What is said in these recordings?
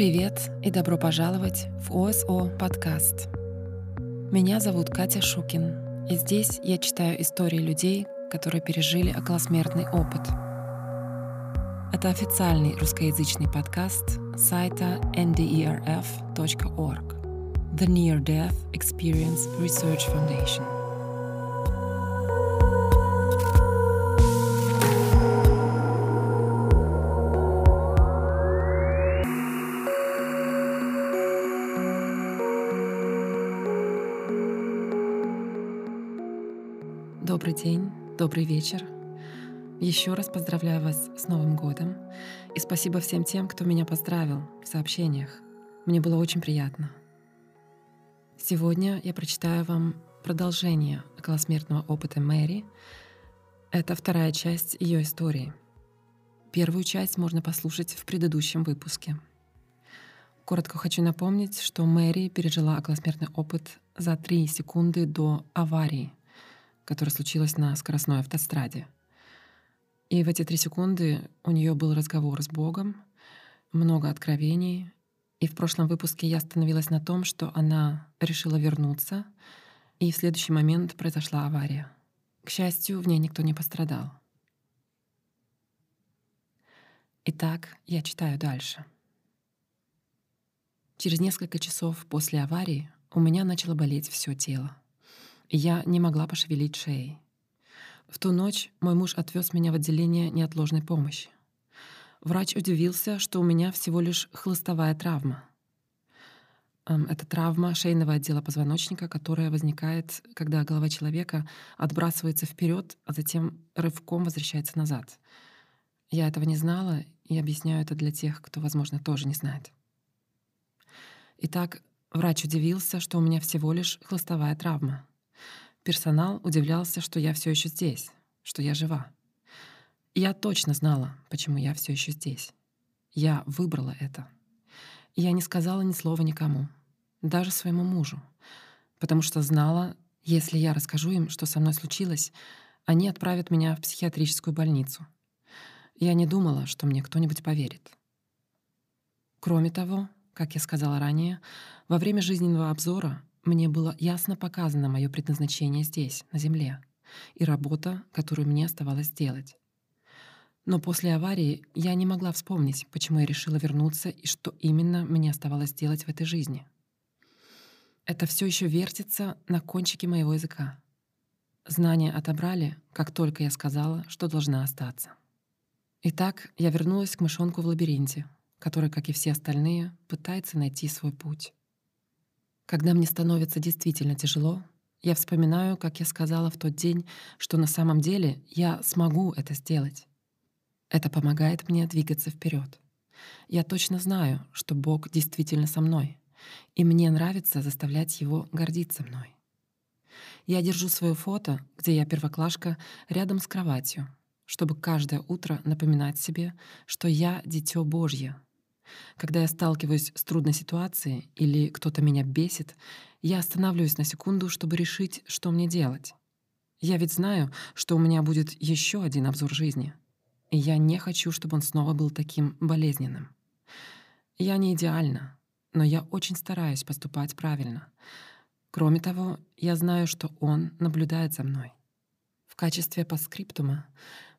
Привет и добро пожаловать в ОСО подкаст. Меня зовут Катя Шукин, и здесь я читаю истории людей, которые пережили околосмертный опыт. Это официальный русскоязычный подкаст сайта nderf.org The Near Death Experience Research Foundation. Еще раз поздравляю вас с Новым годом. И спасибо всем тем, кто меня поздравил в сообщениях. Мне было очень приятно. Сегодня я прочитаю вам продолжение околосмертного опыта Мэри. Это вторая часть ее истории. Первую часть можно послушать в предыдущем выпуске. Коротко хочу напомнить, что Мэри пережила околосмертный опыт за три секунды до аварии — которая случилась на скоростной автостраде. И в эти три секунды у нее был разговор с Богом, много откровений. И в прошлом выпуске я остановилась на том, что она решила вернуться, и в следующий момент произошла авария. К счастью, в ней никто не пострадал. Итак, я читаю дальше. Через несколько часов после аварии у меня начало болеть все тело. Я не могла пошевелить шеей. В ту ночь мой муж отвез меня в отделение неотложной помощи. Врач удивился, что у меня всего лишь хлыстовая травма. Эм, это травма шейного отдела позвоночника, которая возникает, когда голова человека отбрасывается вперед, а затем рывком возвращается назад. Я этого не знала и объясняю это для тех, кто, возможно, тоже не знает. Итак, врач удивился, что у меня всего лишь хлыстовая травма. Персонал удивлялся, что я все еще здесь, что я жива. я точно знала, почему я все еще здесь. Я выбрала это. я не сказала ни слова никому, даже своему мужу, потому что знала, если я расскажу им, что со мной случилось, они отправят меня в психиатрическую больницу. Я не думала, что мне кто-нибудь поверит. Кроме того, как я сказала ранее, во время жизненного обзора мне было ясно показано мое предназначение здесь, на Земле, и работа, которую мне оставалось делать. Но после аварии я не могла вспомнить, почему я решила вернуться и что именно мне оставалось делать в этой жизни. Это все еще вертится на кончике моего языка. Знания отобрали, как только я сказала, что должна остаться. Итак, я вернулась к мышонку в лабиринте, который, как и все остальные, пытается найти свой путь. Когда мне становится действительно тяжело, я вспоминаю, как я сказала в тот день, что на самом деле я смогу это сделать. Это помогает мне двигаться вперед. Я точно знаю, что Бог действительно со мной, и мне нравится заставлять Его гордиться мной. Я держу свое фото, где я первоклашка, рядом с кроватью, чтобы каждое утро напоминать себе, что я — дитё Божье, когда я сталкиваюсь с трудной ситуацией или кто-то меня бесит, я останавливаюсь на секунду, чтобы решить, что мне делать. Я ведь знаю, что у меня будет еще один обзор жизни. И я не хочу, чтобы он снова был таким болезненным. Я не идеальна, но я очень стараюсь поступать правильно. Кроме того, я знаю, что он наблюдает за мной. В качестве постскриптума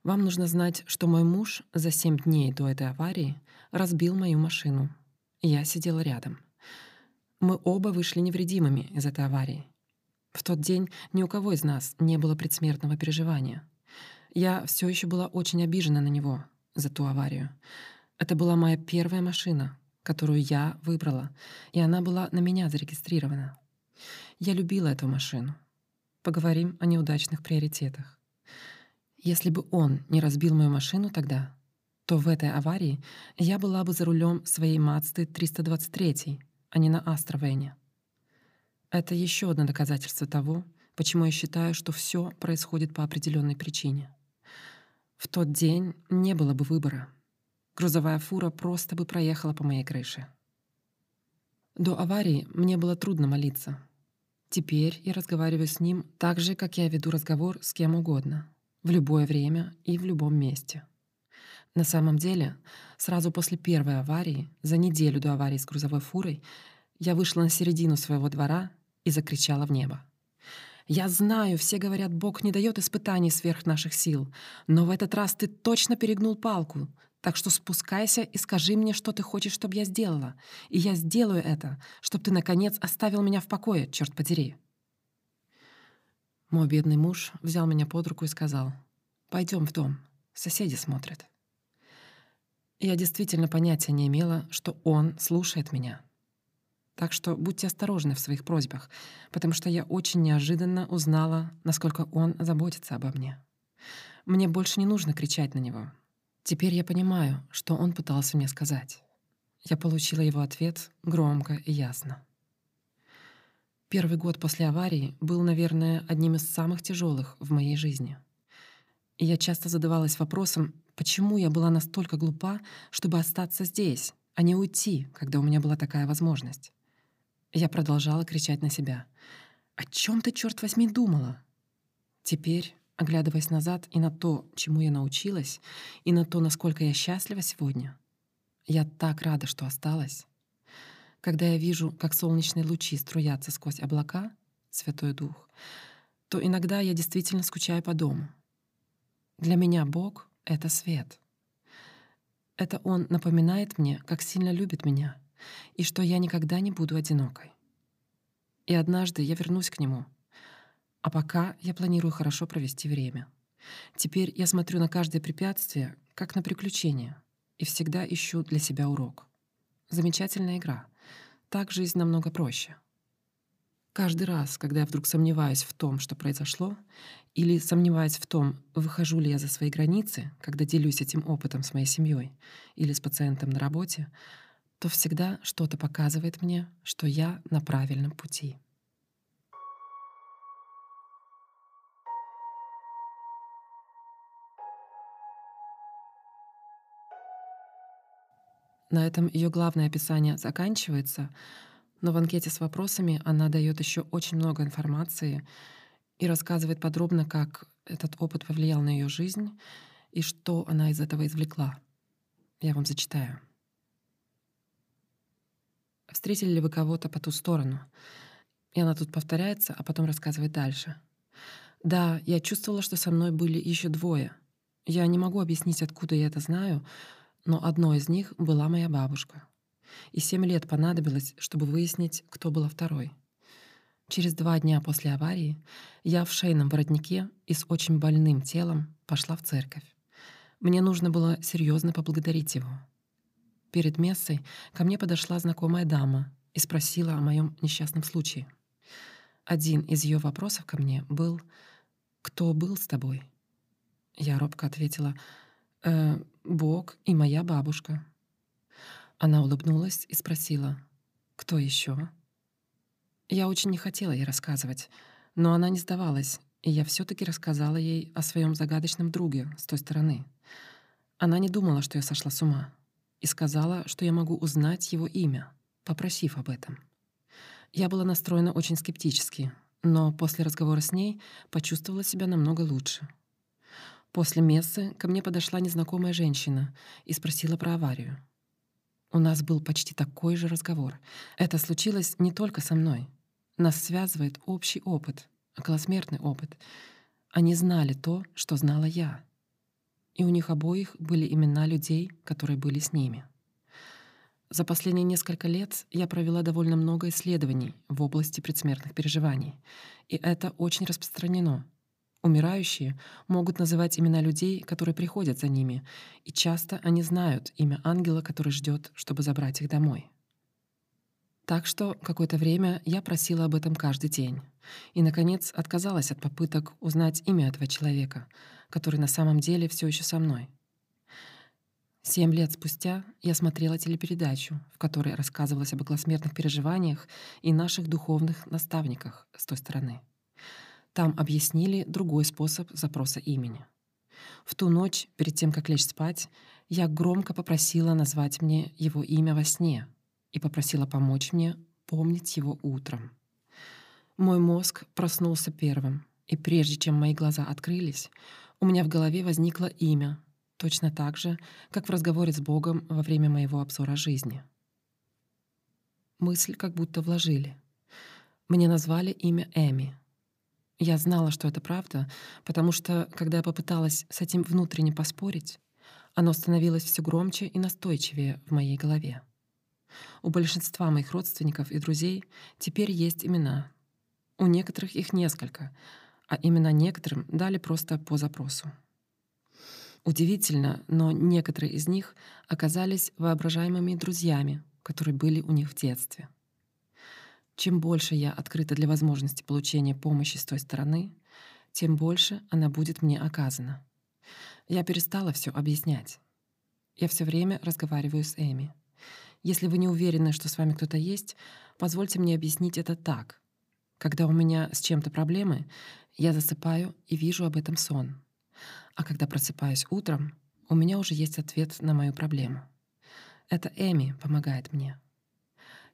вам нужно знать, что мой муж за семь дней до этой аварии разбил мою машину. Я сидела рядом. Мы оба вышли невредимыми из этой аварии. В тот день ни у кого из нас не было предсмертного переживания. Я все еще была очень обижена на него за ту аварию. Это была моя первая машина, которую я выбрала, и она была на меня зарегистрирована. Я любила эту машину. Поговорим о неудачных приоритетах. Если бы он не разбил мою машину тогда, то в этой аварии я была бы за рулем своей Мацды 323, а не на Астровене. Это еще одно доказательство того, почему я считаю, что все происходит по определенной причине. В тот день не было бы выбора. Грузовая фура просто бы проехала по моей крыше. До аварии мне было трудно молиться. Теперь я разговариваю с ним так же, как я веду разговор с кем угодно — в любое время и в любом месте. На самом деле, сразу после первой аварии, за неделю до аварии с грузовой фурой, я вышла на середину своего двора и закричала в небо. «Я знаю, все говорят, Бог не дает испытаний сверх наших сил, но в этот раз ты точно перегнул палку, так что спускайся и скажи мне, что ты хочешь, чтобы я сделала, и я сделаю это, чтобы ты, наконец, оставил меня в покое, черт подери». Мой бедный муж взял меня под руку и сказал, «Пойдем в дом, соседи смотрят». Я действительно понятия не имела, что он слушает меня. Так что будьте осторожны в своих просьбах, потому что я очень неожиданно узнала, насколько он заботится обо мне. Мне больше не нужно кричать на него. Теперь я понимаю, что он пытался мне сказать. Я получила его ответ громко и ясно. Первый год после аварии был, наверное, одним из самых тяжелых в моей жизни. И я часто задавалась вопросом, Почему я была настолько глупа, чтобы остаться здесь, а не уйти, когда у меня была такая возможность? Я продолжала кричать на себя. «О чем ты, черт возьми, думала?» Теперь, оглядываясь назад и на то, чему я научилась, и на то, насколько я счастлива сегодня, я так рада, что осталась. Когда я вижу, как солнечные лучи струятся сквозь облака, Святой Дух, то иногда я действительно скучаю по дому. Для меня Бог — это свет. Это Он напоминает мне, как сильно любит меня, и что я никогда не буду одинокой. И однажды я вернусь к Нему. А пока я планирую хорошо провести время. Теперь я смотрю на каждое препятствие, как на приключение, и всегда ищу для себя урок. Замечательная игра. Так жизнь намного проще. Каждый раз, когда я вдруг сомневаюсь в том, что произошло, или сомневаюсь в том, выхожу ли я за свои границы, когда делюсь этим опытом с моей семьей или с пациентом на работе, то всегда что-то показывает мне, что я на правильном пути. На этом ее главное описание заканчивается — но в анкете с вопросами она дает еще очень много информации и рассказывает подробно, как этот опыт повлиял на ее жизнь и что она из этого извлекла. Я вам зачитаю. Встретили ли вы кого-то по ту сторону? И она тут повторяется, а потом рассказывает дальше. Да, я чувствовала, что со мной были еще двое. Я не могу объяснить, откуда я это знаю, но одной из них была моя бабушка и семь лет понадобилось, чтобы выяснить, кто была второй. Через два дня после аварии я в шейном воротнике и с очень больным телом пошла в церковь. Мне нужно было серьезно поблагодарить его. Перед мессой ко мне подошла знакомая дама и спросила о моем несчастном случае. Один из ее вопросов ко мне был «Кто был с тобой?» Я робко ответила «Э, «Бог и моя бабушка». Она улыбнулась и спросила, «Кто еще? Я очень не хотела ей рассказывать, но она не сдавалась, и я все таки рассказала ей о своем загадочном друге с той стороны. Она не думала, что я сошла с ума, и сказала, что я могу узнать его имя, попросив об этом. Я была настроена очень скептически, но после разговора с ней почувствовала себя намного лучше. После мессы ко мне подошла незнакомая женщина и спросила про аварию. У нас был почти такой же разговор. Это случилось не только со мной. Нас связывает общий опыт, околосмертный опыт. Они знали то, что знала я. И у них обоих были имена людей, которые были с ними. За последние несколько лет я провела довольно много исследований в области предсмертных переживаний, и это очень распространено — Умирающие могут называть имена людей, которые приходят за ними, и часто они знают имя ангела, который ждет, чтобы забрать их домой. Так что какое-то время я просила об этом каждый день. И, наконец, отказалась от попыток узнать имя этого человека, который на самом деле все еще со мной. Семь лет спустя я смотрела телепередачу, в которой рассказывалось об околосмертных переживаниях и наших духовных наставниках с той стороны. Там объяснили другой способ запроса имени. В ту ночь, перед тем, как лечь спать, я громко попросила назвать мне его имя во сне и попросила помочь мне помнить его утром. Мой мозг проснулся первым, и прежде чем мои глаза открылись, у меня в голове возникло имя, точно так же, как в разговоре с Богом во время моего обзора жизни. Мысль как будто вложили. Мне назвали имя Эми. Я знала, что это правда, потому что, когда я попыталась с этим внутренне поспорить, оно становилось все громче и настойчивее в моей голове. У большинства моих родственников и друзей теперь есть имена. У некоторых их несколько, а имена некоторым дали просто по запросу. Удивительно, но некоторые из них оказались воображаемыми друзьями, которые были у них в детстве. Чем больше я открыта для возможности получения помощи с той стороны, тем больше она будет мне оказана. Я перестала все объяснять. Я все время разговариваю с Эми. Если вы не уверены, что с вами кто-то есть, позвольте мне объяснить это так. Когда у меня с чем-то проблемы, я засыпаю и вижу об этом сон. А когда просыпаюсь утром, у меня уже есть ответ на мою проблему. Это Эми помогает мне.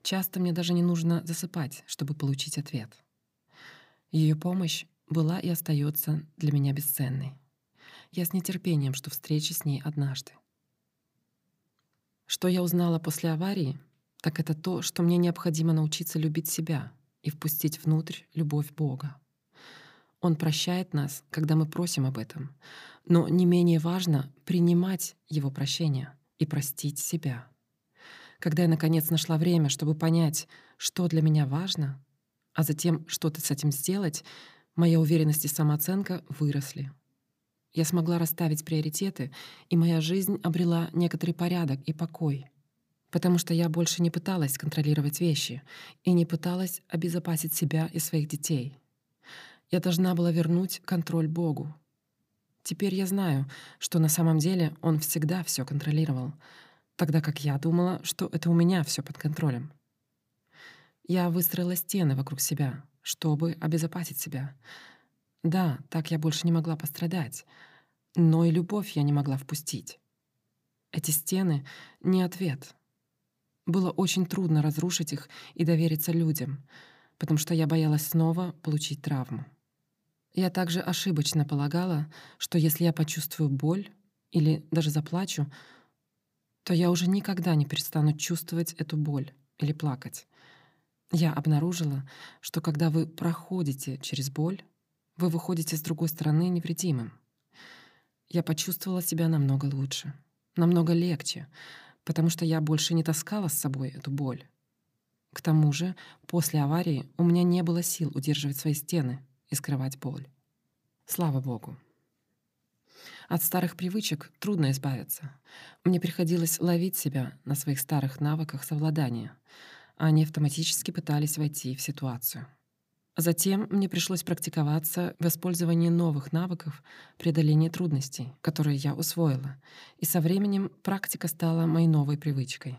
Часто мне даже не нужно засыпать, чтобы получить ответ. Ее помощь была и остается для меня бесценной. Я с нетерпением жду встречи с ней однажды. Что я узнала после аварии, так это то, что мне необходимо научиться любить себя и впустить внутрь любовь Бога. Он прощает нас, когда мы просим об этом, но не менее важно принимать Его прощение и простить себя. Когда я, наконец, нашла время, чтобы понять, что для меня важно, а затем что-то с этим сделать, моя уверенность и самооценка выросли. Я смогла расставить приоритеты, и моя жизнь обрела некоторый порядок и покой. Потому что я больше не пыталась контролировать вещи и не пыталась обезопасить себя и своих детей. Я должна была вернуть контроль Богу. Теперь я знаю, что на самом деле Он всегда все контролировал, тогда как я думала, что это у меня все под контролем. Я выстроила стены вокруг себя, чтобы обезопасить себя, да, так я больше не могла пострадать, но и любовь я не могла впустить. Эти стены — не ответ. Было очень трудно разрушить их и довериться людям, потому что я боялась снова получить травму. Я также ошибочно полагала, что если я почувствую боль или даже заплачу, то я уже никогда не перестану чувствовать эту боль или плакать. Я обнаружила, что когда вы проходите через боль, вы выходите с другой стороны невредимым. Я почувствовала себя намного лучше, намного легче, потому что я больше не таскала с собой эту боль. К тому же, после аварии у меня не было сил удерживать свои стены и скрывать боль. Слава Богу. От старых привычек трудно избавиться. Мне приходилось ловить себя на своих старых навыках совладания. Они автоматически пытались войти в ситуацию. Затем мне пришлось практиковаться в использовании новых навыков преодоления трудностей, которые я усвоила, и со временем практика стала моей новой привычкой.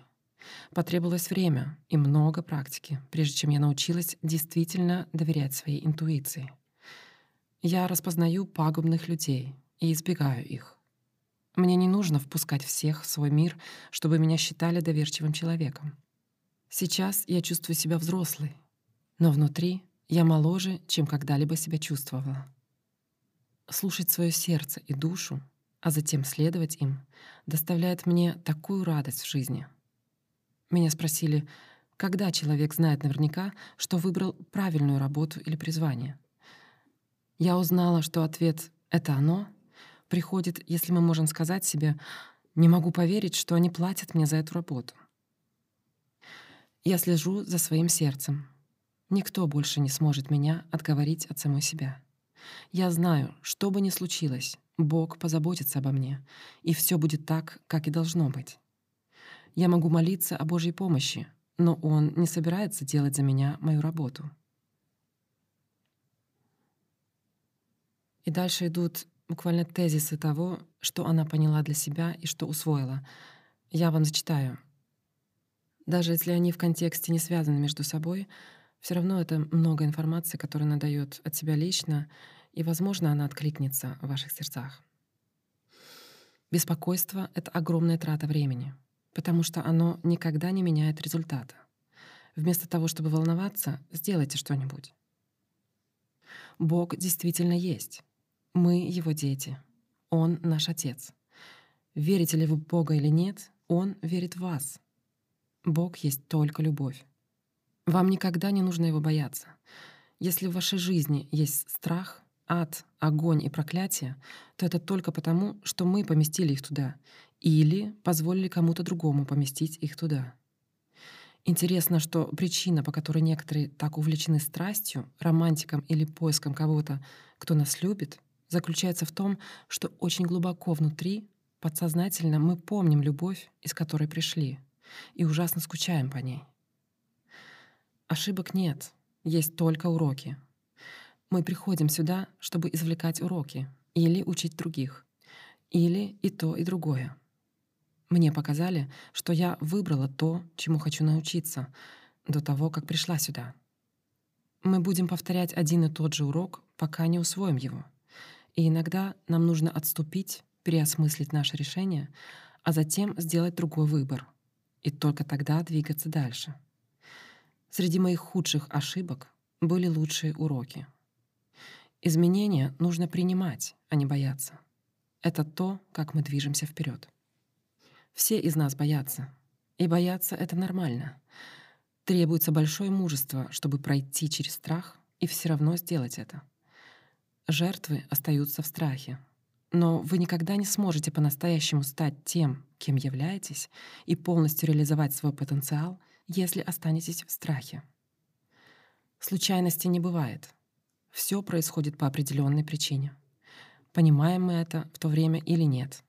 Потребовалось время и много практики, прежде чем я научилась действительно доверять своей интуиции. Я распознаю пагубных людей и избегаю их. Мне не нужно впускать всех в свой мир, чтобы меня считали доверчивым человеком. Сейчас я чувствую себя взрослой, но внутри я моложе, чем когда-либо себя чувствовала. Слушать свое сердце и душу, а затем следовать им, доставляет мне такую радость в жизни. Меня спросили, когда человек знает наверняка, что выбрал правильную работу или призвание. Я узнала, что ответ «это оно» приходит, если мы можем сказать себе «не могу поверить, что они платят мне за эту работу». Я слежу за своим сердцем, Никто больше не сможет меня отговорить от самой себя. Я знаю, что бы ни случилось, Бог позаботится обо мне, и все будет так, как и должно быть. Я могу молиться о Божьей помощи, но Он не собирается делать за меня мою работу. И дальше идут буквально тезисы того, что она поняла для себя и что усвоила. Я вам зачитаю. Даже если они в контексте не связаны между собой, все равно это много информации, которую она дает от себя лично, и, возможно, она откликнется в ваших сердцах. Беспокойство — это огромная трата времени, потому что оно никогда не меняет результата. Вместо того, чтобы волноваться, сделайте что-нибудь. Бог действительно есть. Мы — Его дети. Он — наш Отец. Верите ли вы в Бога или нет, Он верит в вас. Бог есть только любовь. Вам никогда не нужно его бояться. Если в вашей жизни есть страх, ад, огонь и проклятие, то это только потому, что мы поместили их туда или позволили кому-то другому поместить их туда. Интересно, что причина, по которой некоторые так увлечены страстью, романтиком или поиском кого-то, кто нас любит, заключается в том, что очень глубоко внутри, подсознательно мы помним любовь, из которой пришли, и ужасно скучаем по ней. Ошибок нет, есть только уроки. Мы приходим сюда, чтобы извлекать уроки или учить других, или и то, и другое. Мне показали, что я выбрала то, чему хочу научиться, до того, как пришла сюда. Мы будем повторять один и тот же урок, пока не усвоим его. И иногда нам нужно отступить, переосмыслить наше решение, а затем сделать другой выбор. И только тогда двигаться дальше. Среди моих худших ошибок были лучшие уроки. Изменения нужно принимать, а не бояться. Это то, как мы движемся вперед. Все из нас боятся. И бояться — это нормально. Требуется большое мужество, чтобы пройти через страх и все равно сделать это. Жертвы остаются в страхе. Но вы никогда не сможете по-настоящему стать тем, кем являетесь, и полностью реализовать свой потенциал, если останетесь в страхе. Случайности не бывает. Все происходит по определенной причине. Понимаем мы это в то время или нет —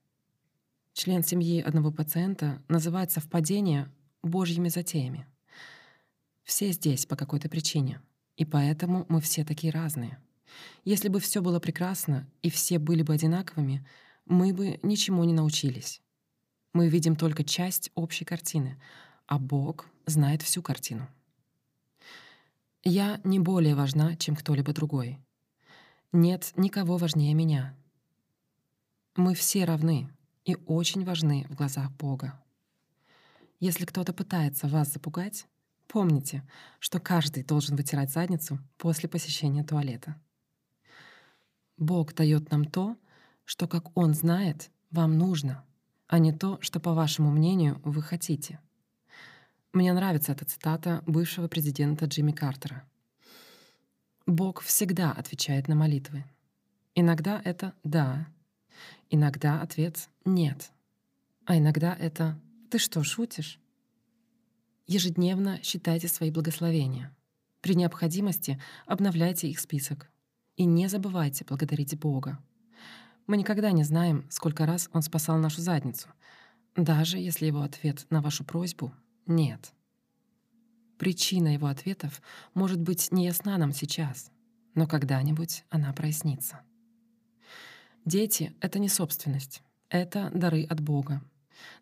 член семьи одного пациента называет совпадение божьими затеями. Все здесь по какой-то причине, и поэтому мы все такие разные. Если бы все было прекрасно и все были бы одинаковыми, мы бы ничему не научились. Мы видим только часть общей картины, а Бог знает всю картину. Я не более важна, чем кто-либо другой. Нет никого важнее меня. Мы все равны, и очень важны в глазах Бога. Если кто-то пытается вас запугать, помните, что каждый должен вытирать задницу после посещения туалета. Бог дает нам то, что, как Он знает, вам нужно, а не то, что, по вашему мнению, вы хотите. Мне нравится эта цитата бывшего президента Джимми Картера. Бог всегда отвечает на молитвы. Иногда это «да», Иногда ответ «нет». А иногда это «ты что, шутишь?» Ежедневно считайте свои благословения. При необходимости обновляйте их список. И не забывайте благодарить Бога. Мы никогда не знаем, сколько раз Он спасал нашу задницу, даже если его ответ на вашу просьбу — «нет». Причина его ответов может быть неясна нам сейчас, но когда-нибудь она прояснится. Дети — это не собственность, это дары от Бога.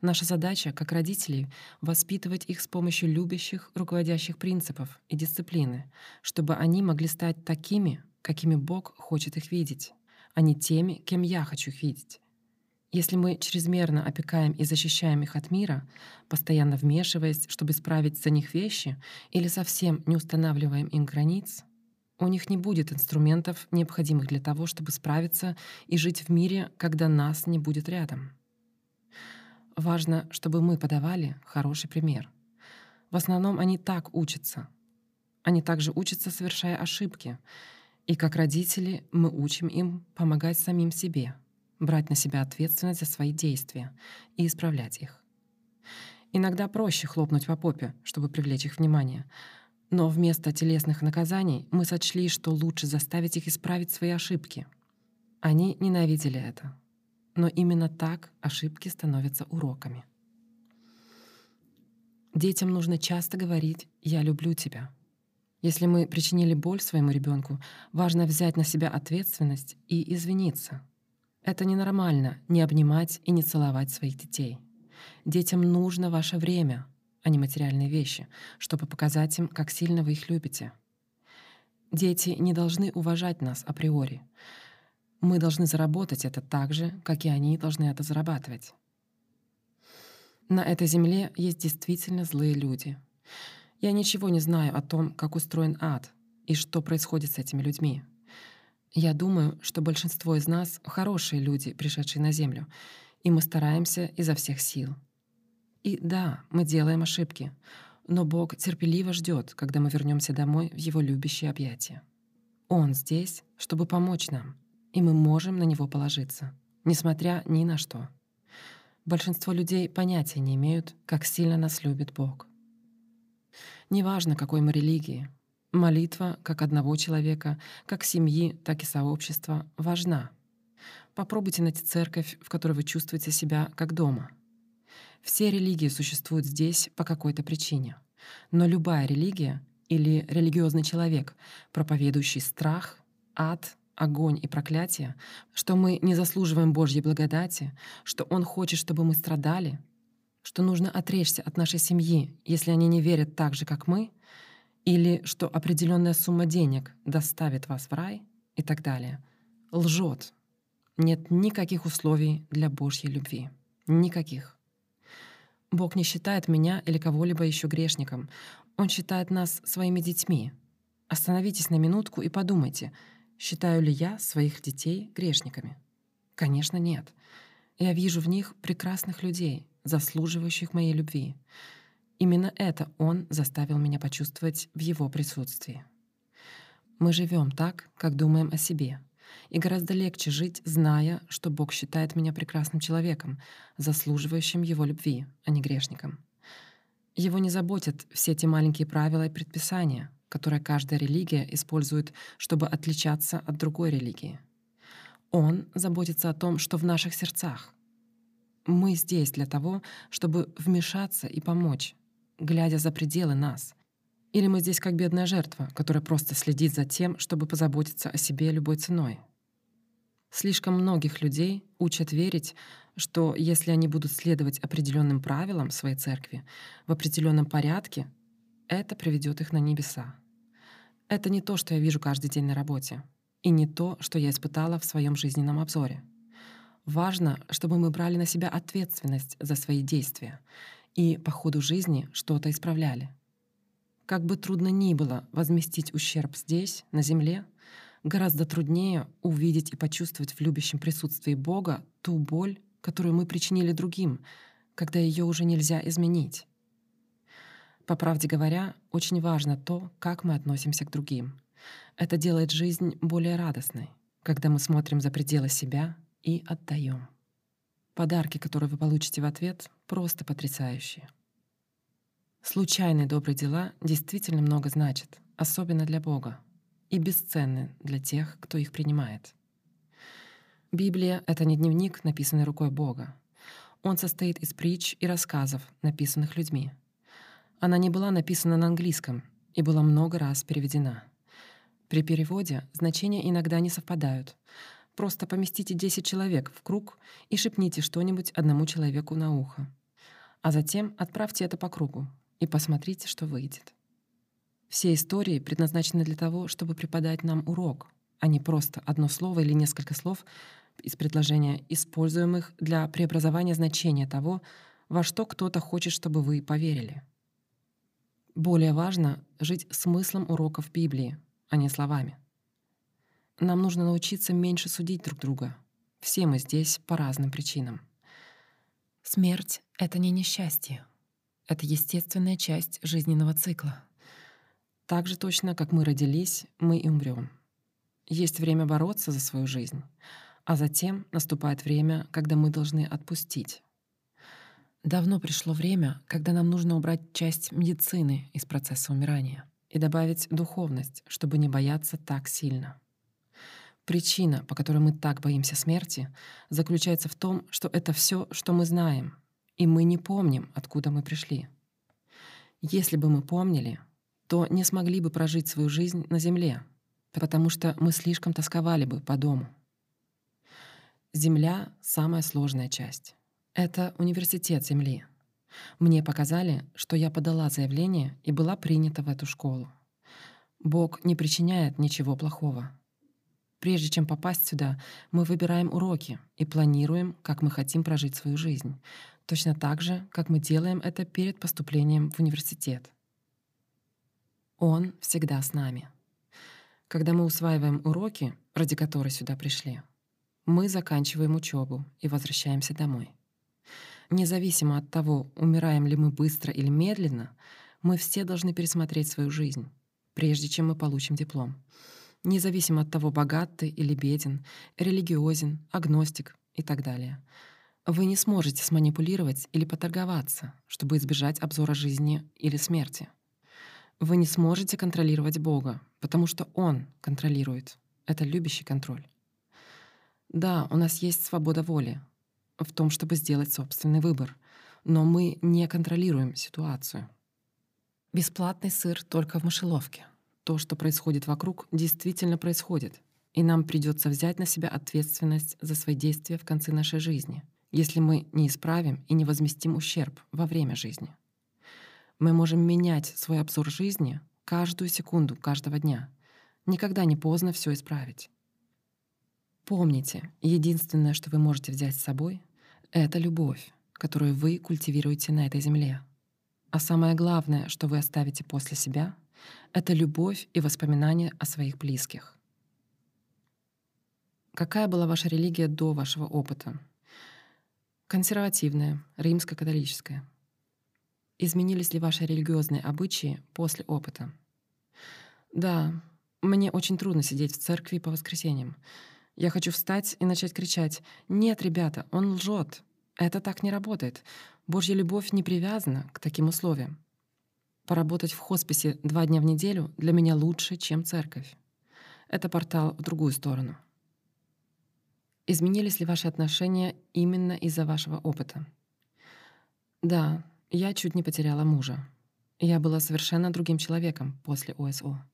Наша задача, как родителей, воспитывать их с помощью любящих, руководящих принципов и дисциплины, чтобы они могли стать такими, какими Бог хочет их видеть, а не теми, кем я хочу их видеть. Если мы чрезмерно опекаем и защищаем их от мира, постоянно вмешиваясь, чтобы исправить за них вещи, или совсем не устанавливаем им границ, у них не будет инструментов, необходимых для того, чтобы справиться и жить в мире, когда нас не будет рядом. Важно, чтобы мы подавали хороший пример. В основном они так учатся. Они также учатся, совершая ошибки. И как родители мы учим им помогать самим себе, брать на себя ответственность за свои действия и исправлять их. Иногда проще хлопнуть по попе, чтобы привлечь их внимание — но вместо телесных наказаний мы сочли, что лучше заставить их исправить свои ошибки. Они ненавидели это. Но именно так ошибки становятся уроками. Детям нужно часто говорить «я люблю тебя». Если мы причинили боль своему ребенку, важно взять на себя ответственность и извиниться. Это ненормально — не обнимать и не целовать своих детей. Детям нужно ваше время — а не материальные вещи, чтобы показать им, как сильно вы их любите. Дети не должны уважать нас априори. Мы должны заработать это так же, как и они должны это зарабатывать. На этой земле есть действительно злые люди. Я ничего не знаю о том, как устроен ад и что происходит с этими людьми. Я думаю, что большинство из нас — хорошие люди, пришедшие на Землю, и мы стараемся изо всех сил. И да, мы делаем ошибки, но Бог терпеливо ждет, когда мы вернемся домой в Его любящие объятия. Он здесь, чтобы помочь нам, и мы можем на Него положиться, несмотря ни на что. Большинство людей понятия не имеют, как сильно нас любит Бог. Неважно, какой мы религии, молитва как одного человека, как семьи, так и сообщества важна. Попробуйте найти церковь, в которой вы чувствуете себя как дома. Все религии существуют здесь по какой-то причине. Но любая религия или религиозный человек, проповедующий страх, ад, огонь и проклятие, что мы не заслуживаем Божьей благодати, что Он хочет, чтобы мы страдали, что нужно отречься от нашей семьи, если они не верят так же, как мы, или что определенная сумма денег доставит вас в рай и так далее, лжет. Нет никаких условий для Божьей любви. Никаких. Бог не считает меня или кого-либо еще грешником. Он считает нас своими детьми. Остановитесь на минутку и подумайте, считаю ли я своих детей грешниками? Конечно, нет. Я вижу в них прекрасных людей, заслуживающих моей любви. Именно это Он заставил меня почувствовать в Его присутствии. Мы живем так, как думаем о себе. И гораздо легче жить, зная, что Бог считает меня прекрасным человеком, заслуживающим Его любви, а не грешником. Его не заботят все эти маленькие правила и предписания, которые каждая религия использует, чтобы отличаться от другой религии. Он заботится о том, что в наших сердцах. Мы здесь для того, чтобы вмешаться и помочь, глядя за пределы нас. Или мы здесь как бедная жертва, которая просто следит за тем, чтобы позаботиться о себе любой ценой. Слишком многих людей учат верить, что если они будут следовать определенным правилам своей церкви в определенном порядке, это приведет их на небеса. Это не то, что я вижу каждый день на работе, и не то, что я испытала в своем жизненном обзоре. Важно, чтобы мы брали на себя ответственность за свои действия и по ходу жизни что-то исправляли. Как бы трудно ни было возместить ущерб здесь, на земле, гораздо труднее увидеть и почувствовать в любящем присутствии Бога ту боль, которую мы причинили другим, когда ее уже нельзя изменить. По правде говоря, очень важно то, как мы относимся к другим. Это делает жизнь более радостной, когда мы смотрим за пределы себя и отдаем. Подарки, которые вы получите в ответ, просто потрясающие. Случайные добрые дела действительно много значат, особенно для Бога, и бесценны для тех, кто их принимает. Библия — это не дневник, написанный рукой Бога. Он состоит из притч и рассказов, написанных людьми. Она не была написана на английском и была много раз переведена. При переводе значения иногда не совпадают. Просто поместите 10 человек в круг и шепните что-нибудь одному человеку на ухо. А затем отправьте это по кругу и посмотрите, что выйдет. Все истории предназначены для того, чтобы преподать нам урок, а не просто одно слово или несколько слов из предложения, используемых для преобразования значения того, во что кто-то хочет, чтобы вы поверили. Более важно жить смыслом уроков Библии, а не словами. Нам нужно научиться меньше судить друг друга. Все мы здесь по разным причинам. Смерть — это не несчастье. Это естественная часть жизненного цикла. Так же точно, как мы родились, мы и умрем. Есть время бороться за свою жизнь, а затем наступает время, когда мы должны отпустить. Давно пришло время, когда нам нужно убрать часть медицины из процесса умирания и добавить духовность, чтобы не бояться так сильно. Причина, по которой мы так боимся смерти, заключается в том, что это все, что мы знаем, и мы не помним, откуда мы пришли. Если бы мы помнили, то не смогли бы прожить свою жизнь на Земле, потому что мы слишком тосковали бы по дому. Земля — самая сложная часть. Это университет Земли. Мне показали, что я подала заявление и была принята в эту школу. Бог не причиняет ничего плохого. Прежде чем попасть сюда, мы выбираем уроки и планируем, как мы хотим прожить свою жизнь, точно так же, как мы делаем это перед поступлением в университет. Он всегда с нами. Когда мы усваиваем уроки, ради которых сюда пришли, мы заканчиваем учебу и возвращаемся домой. Независимо от того, умираем ли мы быстро или медленно, мы все должны пересмотреть свою жизнь, прежде чем мы получим диплом. Независимо от того, богат ты или беден, религиозен, агностик и так далее. Вы не сможете сманипулировать или поторговаться, чтобы избежать обзора жизни или смерти. Вы не сможете контролировать Бога, потому что Он контролирует. Это любящий контроль. Да, у нас есть свобода воли в том, чтобы сделать собственный выбор, но мы не контролируем ситуацию. Бесплатный сыр только в мышеловке. То, что происходит вокруг, действительно происходит, и нам придется взять на себя ответственность за свои действия в конце нашей жизни, если мы не исправим и не возместим ущерб во время жизни. Мы можем менять свой обзор жизни каждую секунду каждого дня. Никогда не поздно все исправить. Помните, единственное, что вы можете взять с собой, это любовь, которую вы культивируете на этой земле. А самое главное, что вы оставите после себя, это любовь и воспоминания о своих близких. Какая была ваша религия до вашего опыта? Консервативная, римско-католическая. Изменились ли ваши религиозные обычаи после опыта? Да, мне очень трудно сидеть в церкви по воскресеньям. Я хочу встать и начать кричать. «Нет, ребята, он лжет. Это так не работает. Божья любовь не привязана к таким условиям. Поработать в хосписе два дня в неделю для меня лучше, чем церковь. Это портал в другую сторону. Изменились ли ваши отношения именно из-за вашего опыта? Да, я чуть не потеряла мужа. Я была совершенно другим человеком после ОСО.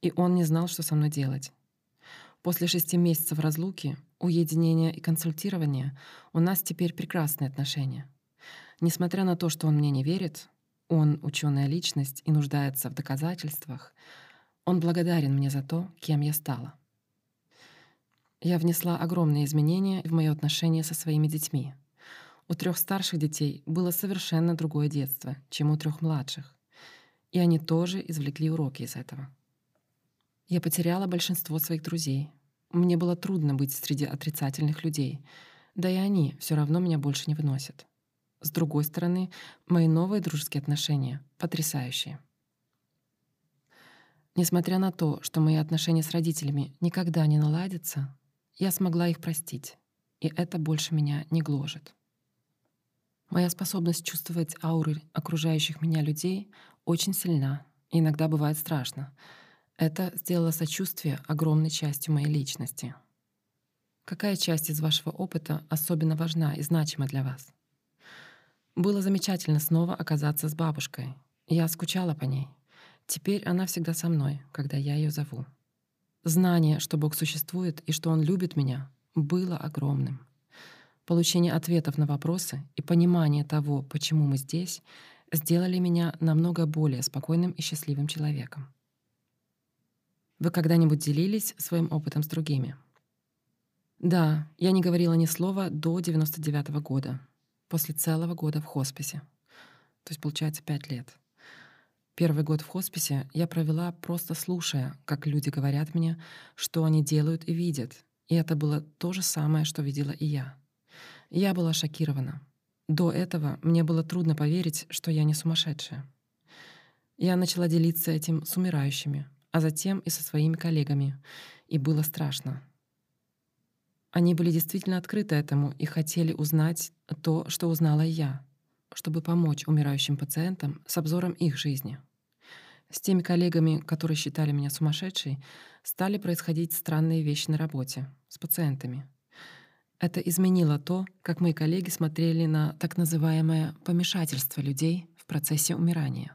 И он не знал, что со мной делать. После шести месяцев разлуки, уединения и консультирования у нас теперь прекрасные отношения. Несмотря на то, что он мне не верит, он ученая личность и нуждается в доказательствах, он благодарен мне за то, кем я стала. Я внесла огромные изменения в мои отношения со своими детьми. У трех старших детей было совершенно другое детство, чем у трех младших. И они тоже извлекли уроки из этого. Я потеряла большинство своих друзей. Мне было трудно быть среди отрицательных людей, да и они все равно меня больше не выносят. С другой стороны, мои новые дружеские отношения потрясающие. Несмотря на то, что мои отношения с родителями никогда не наладятся, я смогла их простить, и это больше меня не гложет. Моя способность чувствовать ауры окружающих меня людей очень сильна, и иногда бывает страшно — это сделало сочувствие огромной частью моей личности. Какая часть из вашего опыта особенно важна и значима для вас? Было замечательно снова оказаться с бабушкой. Я скучала по ней. Теперь она всегда со мной, когда я ее зову. Знание, что Бог существует и что Он любит меня, было огромным. Получение ответов на вопросы и понимание того, почему мы здесь, сделали меня намного более спокойным и счастливым человеком. Вы когда-нибудь делились своим опытом с другими? Да, я не говорила ни слова до 99 -го года, после целого года в хосписе. То есть, получается, пять лет. Первый год в хосписе я провела просто слушая, как люди говорят мне, что они делают и видят. И это было то же самое, что видела и я. Я была шокирована. До этого мне было трудно поверить, что я не сумасшедшая. Я начала делиться этим с умирающими, а затем и со своими коллегами. И было страшно. Они были действительно открыты этому и хотели узнать то, что узнала я, чтобы помочь умирающим пациентам с обзором их жизни. С теми коллегами, которые считали меня сумасшедшей, стали происходить странные вещи на работе, с пациентами. Это изменило то, как мои коллеги смотрели на так называемое помешательство людей в процессе умирания.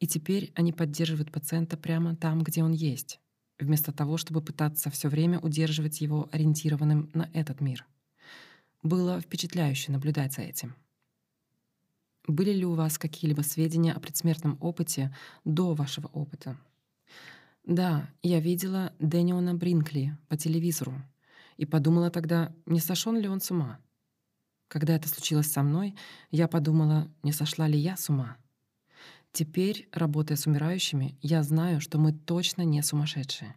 И теперь они поддерживают пациента прямо там, где он есть, вместо того, чтобы пытаться все время удерживать его ориентированным на этот мир. Было впечатляюще наблюдать за этим. Были ли у вас какие-либо сведения о предсмертном опыте до вашего опыта? Да, я видела Дэниона Бринкли по телевизору и подумала тогда, не сошел ли он с ума. Когда это случилось со мной, я подумала, не сошла ли я с ума. Теперь, работая с умирающими, я знаю, что мы точно не сумасшедшие.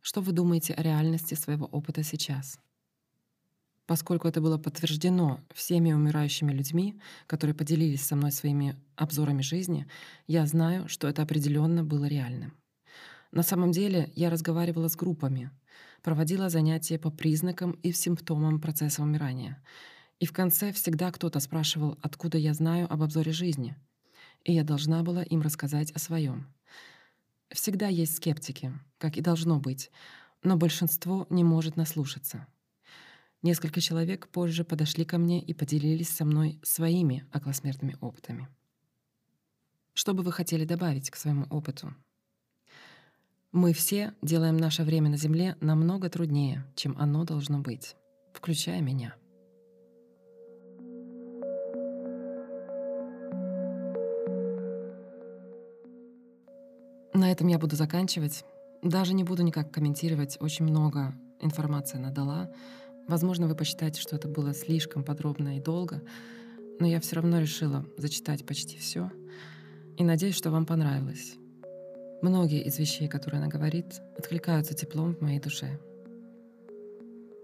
Что вы думаете о реальности своего опыта сейчас? Поскольку это было подтверждено всеми умирающими людьми, которые поделились со мной своими обзорами жизни, я знаю, что это определенно было реальным. На самом деле я разговаривала с группами, проводила занятия по признакам и симптомам процесса умирания. И в конце всегда кто-то спрашивал, откуда я знаю об обзоре жизни. И я должна была им рассказать о своем. Всегда есть скептики, как и должно быть, но большинство не может наслушаться. Несколько человек позже подошли ко мне и поделились со мной своими околосмертными опытами. Что бы вы хотели добавить к своему опыту? Мы все делаем наше время на Земле намного труднее, чем оно должно быть, включая меня. На этом я буду заканчивать. Даже не буду никак комментировать. Очень много информации она дала. Возможно, вы посчитаете, что это было слишком подробно и долго, но я все равно решила зачитать почти все и надеюсь, что вам понравилось. Многие из вещей, которые она говорит, откликаются теплом в моей душе.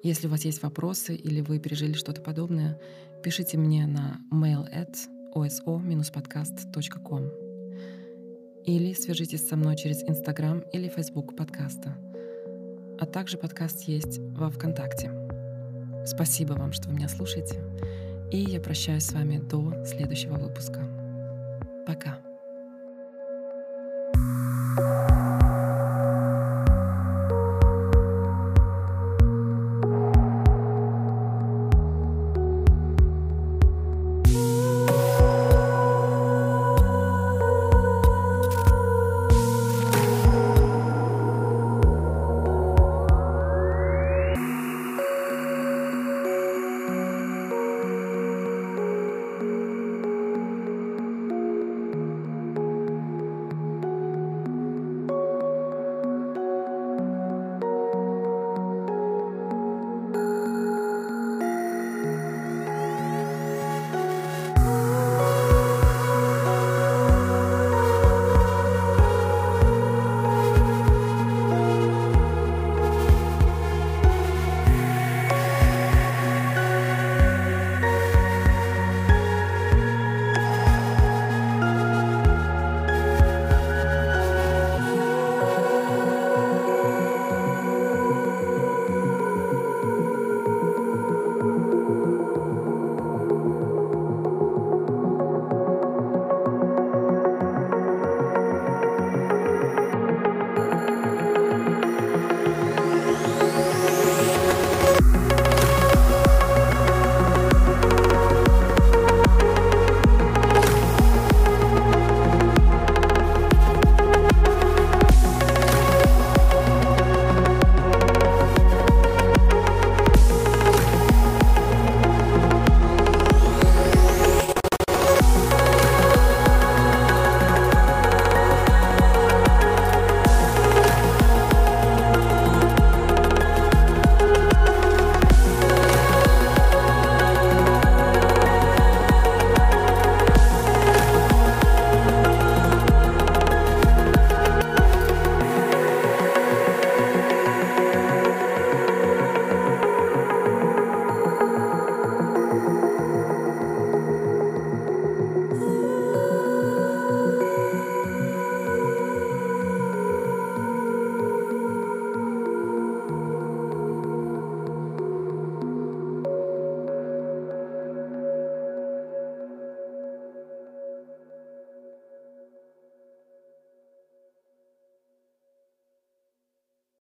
Если у вас есть вопросы или вы пережили что-то подобное, пишите мне на mail at oso-podcast.com или свяжитесь со мной через Инстаграм или Фейсбук подкаста. А также подкаст есть во Вконтакте. Спасибо вам, что вы меня слушаете. И я прощаюсь с вами до следующего выпуска. Пока.